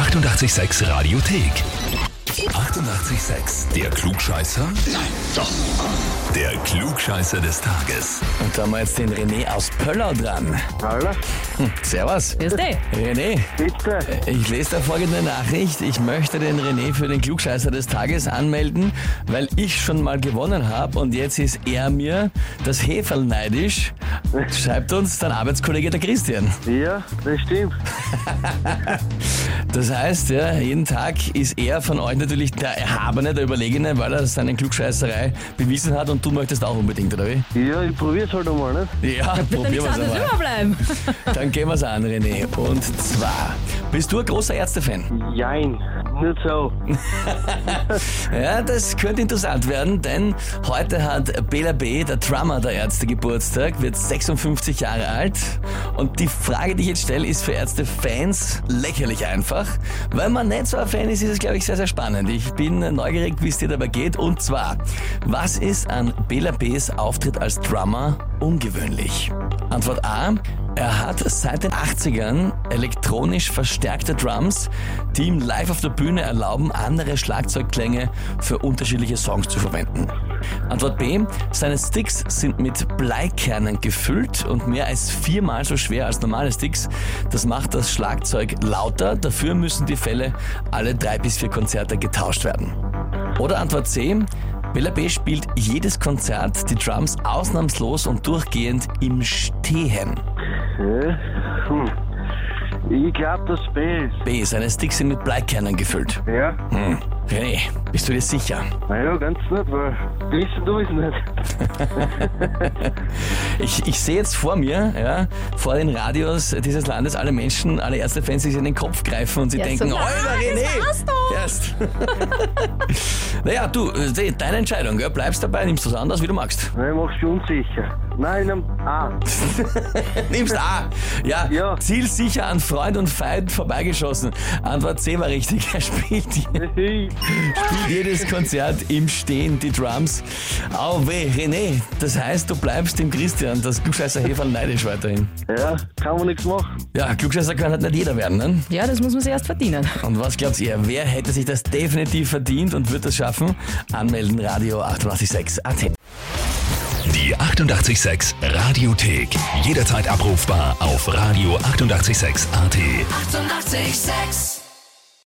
886 Radiothek. 88,6. Der Klugscheißer? Nein, doch. Der Klugscheißer des Tages. Und da haben wir jetzt den René aus Pöllau dran. Hallo, Hm, servus. Grüß dich. René, bitte. ich lese da folgende Nachricht. Ich möchte den René für den Klugscheißer des Tages anmelden, weil ich schon mal gewonnen habe und jetzt ist er mir das Heferl neidisch. Schreibt uns dein Arbeitskollege der Christian. Ja, das stimmt. Das heißt, ja, jeden Tag ist er von euch natürlich der Erhabene, der Überlegene, weil er seine Klugscheißerei bewiesen hat und du möchtest auch unbedingt, oder wie? Ja, ich probier's halt einmal, nicht? Ja, probieren wir es einmal. Dann gehen wir es an, René. Und zwar, bist du ein großer Ärzte-Fan? Jein, nicht so. Ja, das könnte interessant werden, denn heute hat Bela B., der Drummer der Ärzte, Geburtstag, wird 56 Jahre alt. Und die Frage, die ich jetzt stelle, ist für Ärzte-Fans lächerlich einfach. Weil man nicht so ein Fan ist, ist es, glaube ich, sehr, sehr spannend. Ich bin neugierig, wie es dir dabei geht. Und zwar, was ist an Bela B.'s Auftritt als Drummer ungewöhnlich? Antwort A. Er hat seit den 80ern elektronisch verstärkte Drums, die ihm live auf der Bühne erlauben, andere Schlagzeugklänge für unterschiedliche Songs zu verwenden. Antwort B. Seine Sticks sind mit Bleikernen gefüllt und mehr als viermal so schwer als normale Sticks. Das macht das Schlagzeug lauter. Dafür müssen die Fälle alle drei bis vier Konzerte getauscht werden. Oder Antwort C. Bella B spielt jedes Konzert die Drums ausnahmslos und durchgehend im Stehen. Ja, hm. Ich glaub, das B ist. B. Seine Sticks sind mit Bleikernen gefüllt. Ja, Hm. René, bist du dir sicher? naja, ganz nicht, weil wissen du es nicht. Ich, ich sehe jetzt vor mir, ja, vor den Radios dieses Landes alle Menschen, alle Ärztefans, die sich in den Kopf greifen und sie Ja, denken, so, Alter, René! das. Erst. naja, du, äh, deine Entscheidung, gell? bleibst dabei, nimmst du es anders, wie du magst. Nein, machst du unsicher. Nein, nimm A. Nimmst A. Ja, Ja. zielsicher an Freund und Feind vorbeigeschossen. Antwort C war richtig. Er spielt, spielt jedes Konzert im Stehen die Drums. Au weh, René, das heißt, du bleibst dem Christian, das Klugscheißer Heferl neidisch weiterhin. ja, kann man nichts machen. Ja, Klugscheißer kann halt nicht jeder werden, ne? Ja, das muss man sich erst verdienen. Und was glaubt ihr, wer hätte sich das definitiv verdient und wird das schaffen? Anmelden, Radio 886 AT. Die 88,6 Radiothek. Jederzeit abrufbar auf radio886.at. 88,6. Eighty-eight, sex.